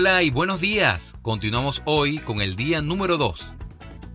Hola y buenos días. Continuamos hoy con el día número 2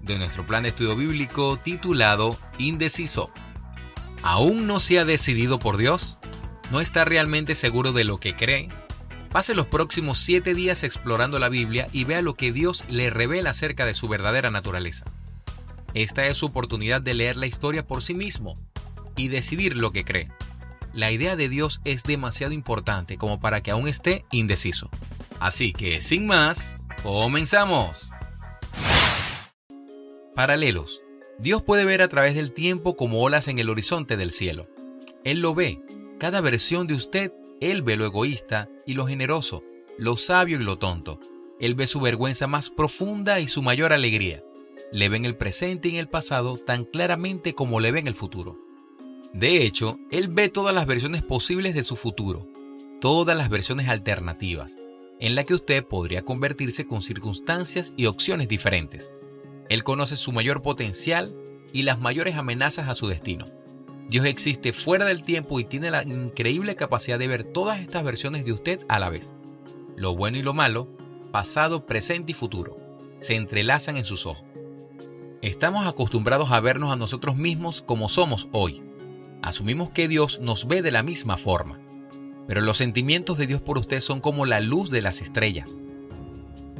de nuestro plan de estudio bíblico titulado Indeciso. ¿Aún no se ha decidido por Dios? ¿No está realmente seguro de lo que cree? Pase los próximos siete días explorando la Biblia y vea lo que Dios le revela acerca de su verdadera naturaleza. Esta es su oportunidad de leer la historia por sí mismo y decidir lo que cree. La idea de Dios es demasiado importante como para que aún esté indeciso. Así que, sin más, comenzamos. Paralelos. Dios puede ver a través del tiempo como olas en el horizonte del cielo. Él lo ve. Cada versión de usted, Él ve lo egoísta y lo generoso, lo sabio y lo tonto. Él ve su vergüenza más profunda y su mayor alegría. Le ve en el presente y en el pasado tan claramente como le ve en el futuro. De hecho, Él ve todas las versiones posibles de su futuro, todas las versiones alternativas, en la que usted podría convertirse con circunstancias y opciones diferentes. Él conoce su mayor potencial y las mayores amenazas a su destino. Dios existe fuera del tiempo y tiene la increíble capacidad de ver todas estas versiones de usted a la vez. Lo bueno y lo malo, pasado, presente y futuro, se entrelazan en sus ojos. Estamos acostumbrados a vernos a nosotros mismos como somos hoy. Asumimos que Dios nos ve de la misma forma. Pero los sentimientos de Dios por usted son como la luz de las estrellas.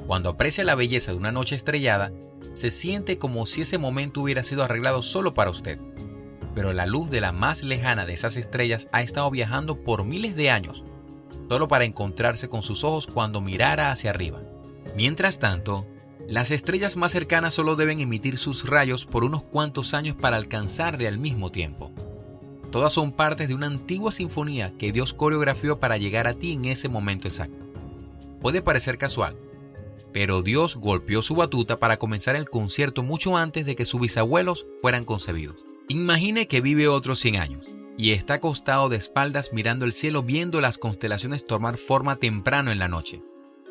Cuando aprecia la belleza de una noche estrellada, se siente como si ese momento hubiera sido arreglado solo para usted. Pero la luz de la más lejana de esas estrellas ha estado viajando por miles de años, solo para encontrarse con sus ojos cuando mirara hacia arriba. Mientras tanto, las estrellas más cercanas solo deben emitir sus rayos por unos cuantos años para alcanzarle al mismo tiempo. Todas son partes de una antigua sinfonía que Dios coreografió para llegar a ti en ese momento exacto. Puede parecer casual, pero Dios golpeó su batuta para comenzar el concierto mucho antes de que sus bisabuelos fueran concebidos. Imagine que vive otros 100 años y está acostado de espaldas mirando el cielo viendo las constelaciones tomar forma temprano en la noche.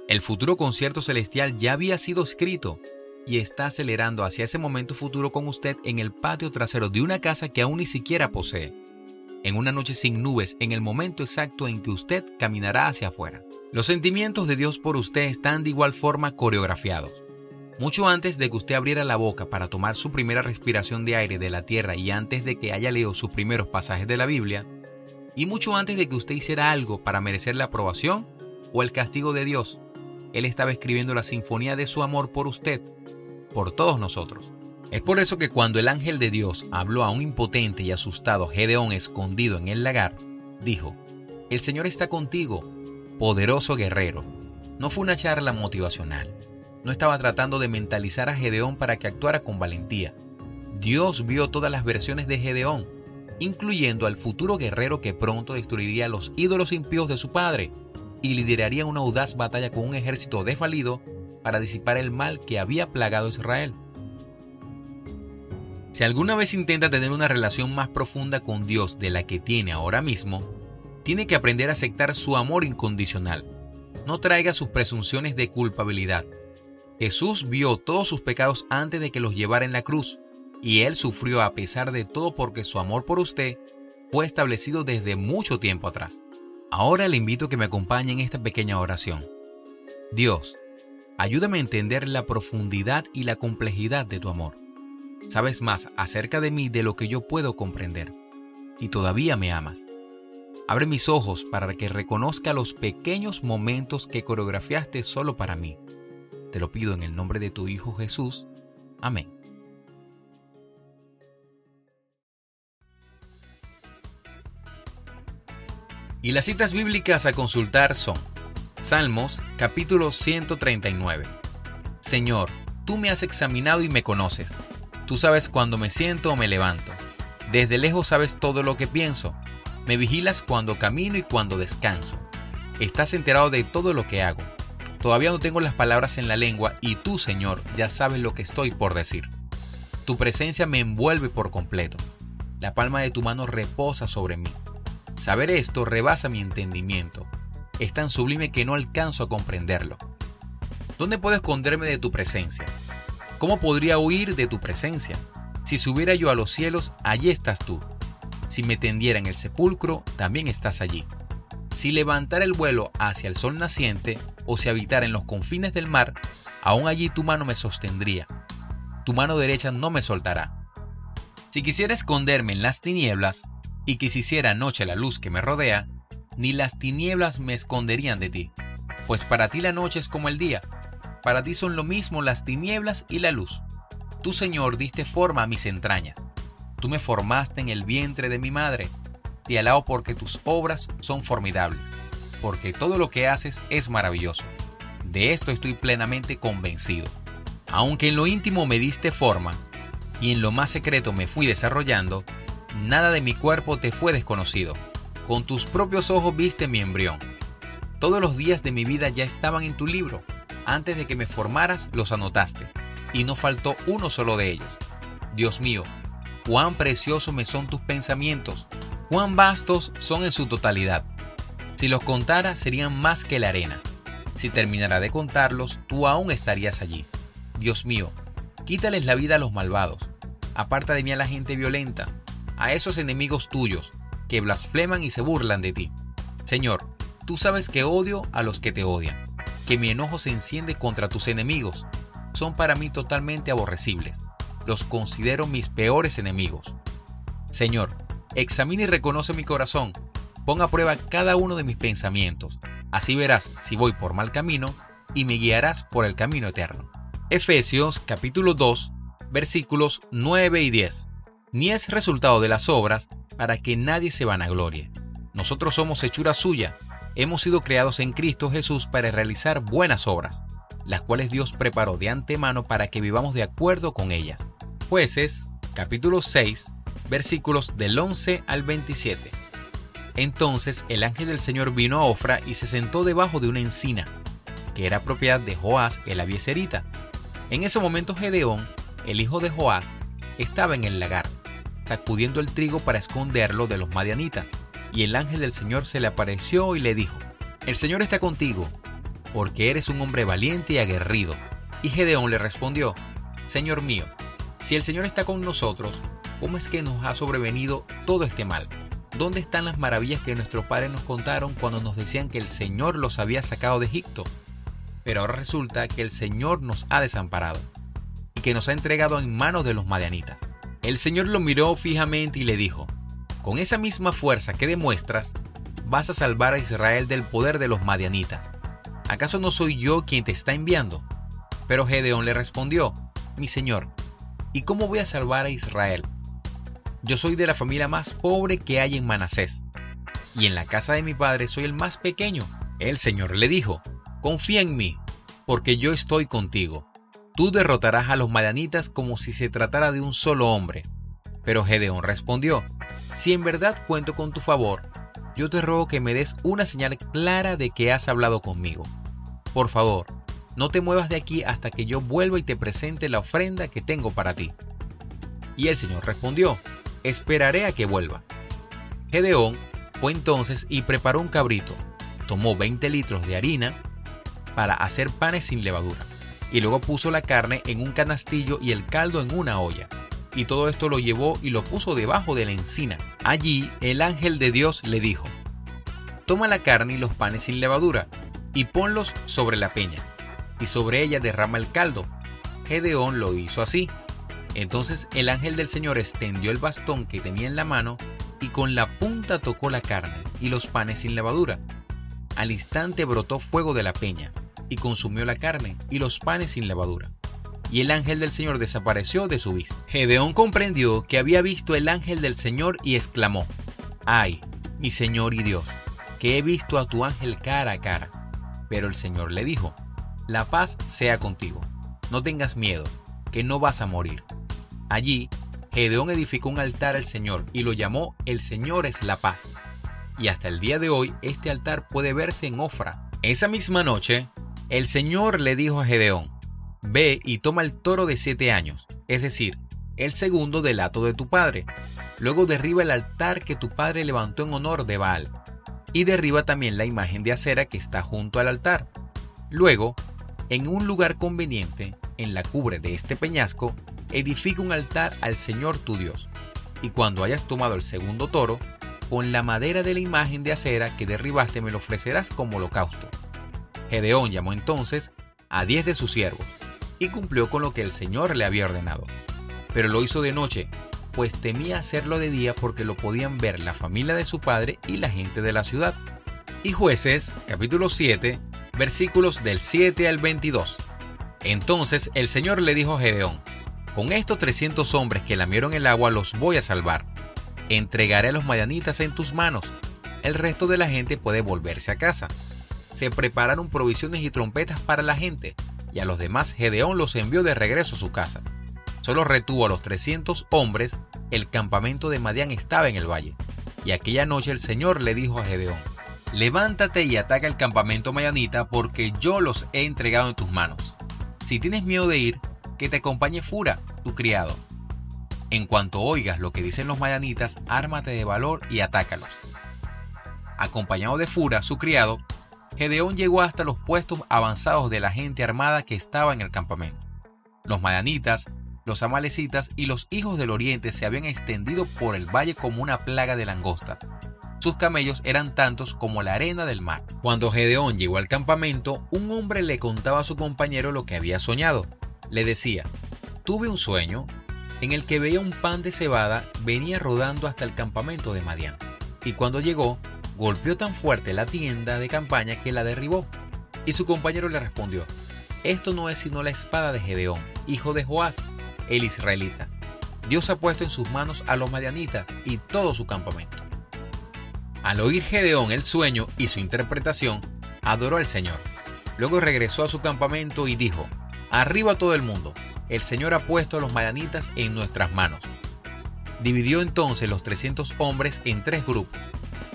El futuro concierto celestial ya había sido escrito y está acelerando hacia ese momento futuro con usted en el patio trasero de una casa que aún ni siquiera posee. En una noche sin nubes, en el momento exacto en que usted caminará hacia afuera. Los sentimientos de Dios por usted están de igual forma coreografiados. Mucho antes de que usted abriera la boca para tomar su primera respiración de aire de la tierra y antes de que haya leído sus primeros pasajes de la Biblia, y mucho antes de que usted hiciera algo para merecer la aprobación o el castigo de Dios, Él estaba escribiendo la sinfonía de su amor por usted, por todos nosotros. Es por eso que cuando el ángel de Dios habló a un impotente y asustado Gedeón escondido en el lagar, dijo, El Señor está contigo, poderoso guerrero. No fue una charla motivacional. No estaba tratando de mentalizar a Gedeón para que actuara con valentía. Dios vio todas las versiones de Gedeón, incluyendo al futuro guerrero que pronto destruiría los ídolos impíos de su padre y lideraría una audaz batalla con un ejército desvalido para disipar el mal que había plagado a Israel. Si alguna vez intenta tener una relación más profunda con Dios de la que tiene ahora mismo, tiene que aprender a aceptar su amor incondicional. No traiga sus presunciones de culpabilidad. Jesús vio todos sus pecados antes de que los llevara en la cruz, y Él sufrió a pesar de todo porque su amor por usted fue establecido desde mucho tiempo atrás. Ahora le invito a que me acompañe en esta pequeña oración. Dios, ayúdame a entender la profundidad y la complejidad de tu amor. Sabes más acerca de mí de lo que yo puedo comprender, y todavía me amas. Abre mis ojos para que reconozca los pequeños momentos que coreografiaste solo para mí. Te lo pido en el nombre de tu Hijo Jesús. Amén. Y las citas bíblicas a consultar son Salmos capítulo 139. Señor, tú me has examinado y me conoces. Tú sabes cuando me siento o me levanto. Desde lejos sabes todo lo que pienso. Me vigilas cuando camino y cuando descanso. Estás enterado de todo lo que hago. Todavía no tengo las palabras en la lengua y tú, Señor, ya sabes lo que estoy por decir. Tu presencia me envuelve por completo. La palma de tu mano reposa sobre mí. Saber esto rebasa mi entendimiento. Es tan sublime que no alcanzo a comprenderlo. ¿Dónde puedo esconderme de tu presencia? ¿Cómo podría huir de tu presencia? Si subiera yo a los cielos, allí estás tú. Si me tendiera en el sepulcro, también estás allí. Si levantara el vuelo hacia el sol naciente o si habitara en los confines del mar, aún allí tu mano me sostendría. Tu mano derecha no me soltará. Si quisiera esconderme en las tinieblas y que se hiciera noche la luz que me rodea, ni las tinieblas me esconderían de ti, pues para ti la noche es como el día, para ti son lo mismo las tinieblas y la luz. Tú, Señor, diste forma a mis entrañas. Tú me formaste en el vientre de mi madre. Te alabo porque tus obras son formidables, porque todo lo que haces es maravilloso. De esto estoy plenamente convencido. Aunque en lo íntimo me diste forma y en lo más secreto me fui desarrollando, nada de mi cuerpo te fue desconocido. Con tus propios ojos viste mi embrión. Todos los días de mi vida ya estaban en tu libro. Antes de que me formaras los anotaste y no faltó uno solo de ellos. Dios mío, cuán preciosos me son tus pensamientos, cuán vastos son en su totalidad. Si los contara serían más que la arena. Si terminara de contarlos, tú aún estarías allí. Dios mío, quítales la vida a los malvados. Aparta de mí a la gente violenta, a esos enemigos tuyos, que blasfeman y se burlan de ti. Señor, tú sabes que odio a los que te odian, que mi enojo se enciende contra tus enemigos, son para mí totalmente aborrecibles. Los considero mis peores enemigos. Señor, examina y reconoce mi corazón. Ponga a prueba cada uno de mis pensamientos. Así verás si voy por mal camino y me guiarás por el camino eterno. Efesios capítulo 2 versículos 9 y 10. Ni es resultado de las obras para que nadie se vanaglorie. Nosotros somos hechura suya, hemos sido creados en Cristo Jesús para realizar buenas obras, las cuales Dios preparó de antemano para que vivamos de acuerdo con ellas. Jueces, capítulo 6, versículos del 11 al 27. Entonces el ángel del Señor vino a Ofra y se sentó debajo de una encina, que era propiedad de Joás el abieserita. En ese momento Gedeón, el hijo de Joás, estaba en el lagar, sacudiendo el trigo para esconderlo de los madianitas. Y el ángel del Señor se le apareció y le dijo, El Señor está contigo, porque eres un hombre valiente y aguerrido. Y Gedeón le respondió, Señor mío, si el Señor está con nosotros, ¿cómo es que nos ha sobrevenido todo este mal? ¿Dónde están las maravillas que nuestros padres nos contaron cuando nos decían que el Señor los había sacado de Egipto? Pero ahora resulta que el Señor nos ha desamparado y que nos ha entregado en manos de los madianitas. El Señor lo miró fijamente y le dijo, con esa misma fuerza que demuestras, vas a salvar a Israel del poder de los madianitas. ¿acaso no soy yo quien te está enviando? Pero Gedeón le respondió, mi señor, ¿y cómo voy a salvar a Israel? Yo soy de la familia más pobre que hay en Manasés, y en la casa de mi padre soy el más pequeño. El Señor le dijo, confía en mí, porque yo estoy contigo. Tú derrotarás a los madianitas como si se tratara de un solo hombre. Pero Gedeón respondió, si en verdad cuento con tu favor, yo te ruego que me des una señal clara de que has hablado conmigo. Por favor, no te muevas de aquí hasta que yo vuelva y te presente la ofrenda que tengo para ti. Y el Señor respondió, esperaré a que vuelvas. Gedeón fue entonces y preparó un cabrito, tomó 20 litros de harina para hacer panes sin levadura, y luego puso la carne en un canastillo y el caldo en una olla y todo esto lo llevó y lo puso debajo de la encina. Allí el ángel de Dios le dijo, Toma la carne y los panes sin levadura, y ponlos sobre la peña, y sobre ella derrama el caldo. Gedeón lo hizo así. Entonces el ángel del Señor extendió el bastón que tenía en la mano, y con la punta tocó la carne y los panes sin levadura. Al instante brotó fuego de la peña, y consumió la carne y los panes sin levadura y el ángel del Señor desapareció de su vista. Gedeón comprendió que había visto el ángel del Señor y exclamó, Ay, mi Señor y Dios, que he visto a tu ángel cara a cara. Pero el Señor le dijo, La paz sea contigo, no tengas miedo, que no vas a morir. Allí, Gedeón edificó un altar al Señor y lo llamó El Señor es la paz. Y hasta el día de hoy este altar puede verse en Ofra. Esa misma noche, el Señor le dijo a Gedeón, Ve y toma el toro de siete años, es decir, el segundo del hato de tu padre. Luego derriba el altar que tu padre levantó en honor de Baal. Y derriba también la imagen de acera que está junto al altar. Luego, en un lugar conveniente, en la cubre de este peñasco, edifica un altar al Señor tu Dios. Y cuando hayas tomado el segundo toro, con la madera de la imagen de acera que derribaste me lo ofrecerás como holocausto. Gedeón llamó entonces a diez de sus siervos y cumplió con lo que el Señor le había ordenado. Pero lo hizo de noche, pues temía hacerlo de día porque lo podían ver la familia de su padre y la gente de la ciudad. Y jueces, capítulo 7, versículos del 7 al 22. Entonces el Señor le dijo a Gedeón, con estos 300 hombres que lamieron el agua los voy a salvar. Entregaré a los mayanitas en tus manos. El resto de la gente puede volverse a casa. Se prepararon provisiones y trompetas para la gente, y a los demás Gedeón los envió de regreso a su casa. Solo retuvo a los 300 hombres, el campamento de Madián estaba en el valle. Y aquella noche el Señor le dijo a Gedeón, levántate y ataca el campamento mayanita porque yo los he entregado en tus manos. Si tienes miedo de ir, que te acompañe Fura, tu criado. En cuanto oigas lo que dicen los mayanitas, ármate de valor y atácalos. Acompañado de Fura, su criado, Gedeón llegó hasta los puestos avanzados de la gente armada que estaba en el campamento. Los mayanitas, los amalecitas y los hijos del oriente se habían extendido por el valle como una plaga de langostas. Sus camellos eran tantos como la arena del mar. Cuando Gedeón llegó al campamento, un hombre le contaba a su compañero lo que había soñado. Le decía, tuve un sueño en el que veía un pan de cebada venía rodando hasta el campamento de Madián. Y cuando llegó, golpeó tan fuerte la tienda de campaña que la derribó. Y su compañero le respondió, esto no es sino la espada de Gedeón, hijo de Joás, el israelita. Dios ha puesto en sus manos a los madianitas y todo su campamento. Al oír Gedeón el sueño y su interpretación, adoró al Señor. Luego regresó a su campamento y dijo, Arriba todo el mundo, el Señor ha puesto a los madianitas en nuestras manos. Dividió entonces los 300 hombres en tres grupos,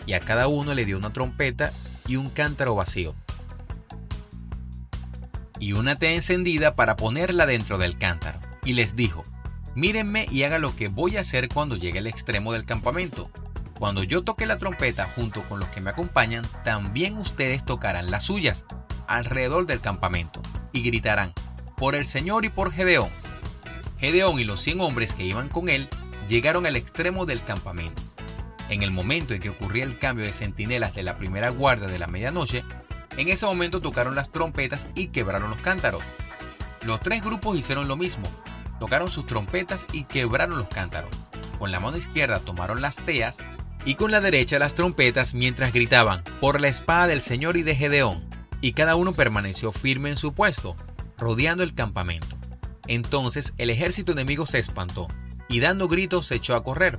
y a cada uno le dio una trompeta y un cántaro vacío, y una té encendida para ponerla dentro del cántaro, y les dijo, mírenme y haga lo que voy a hacer cuando llegue al extremo del campamento. Cuando yo toque la trompeta junto con los que me acompañan, también ustedes tocarán las suyas alrededor del campamento y gritarán, por el Señor y por Gedeón. Gedeón y los cien hombres que iban con él llegaron al extremo del campamento. En el momento en que ocurría el cambio de centinelas de la primera guardia de la medianoche, en ese momento tocaron las trompetas y quebraron los cántaros. Los tres grupos hicieron lo mismo, tocaron sus trompetas y quebraron los cántaros. Con la mano izquierda tomaron las teas y con la derecha las trompetas mientras gritaban, por la espada del Señor y de Gedeón, y cada uno permaneció firme en su puesto, rodeando el campamento. Entonces el ejército enemigo se espantó, y dando gritos se echó a correr.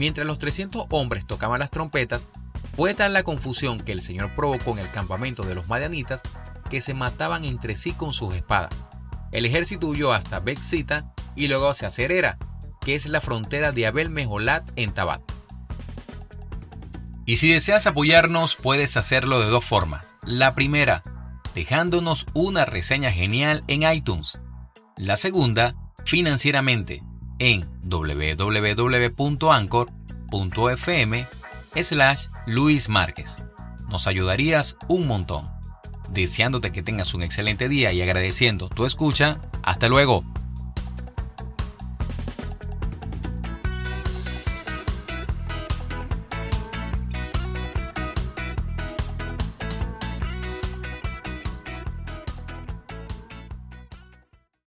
Mientras los 300 hombres tocaban las trompetas, fue tal la confusión que el Señor provocó en el campamento de los madianitas que se mataban entre sí con sus espadas. El ejército huyó hasta Bexita y luego hacia Cerera, que es la frontera de Abel Mejolat en Tabat. Y si deseas apoyarnos, puedes hacerlo de dos formas. La primera, dejándonos una reseña genial en iTunes. La segunda, financieramente, en www.anchor.fm slash Luis Márquez. Nos ayudarías un montón. Deseándote que tengas un excelente día y agradeciendo tu escucha, hasta luego.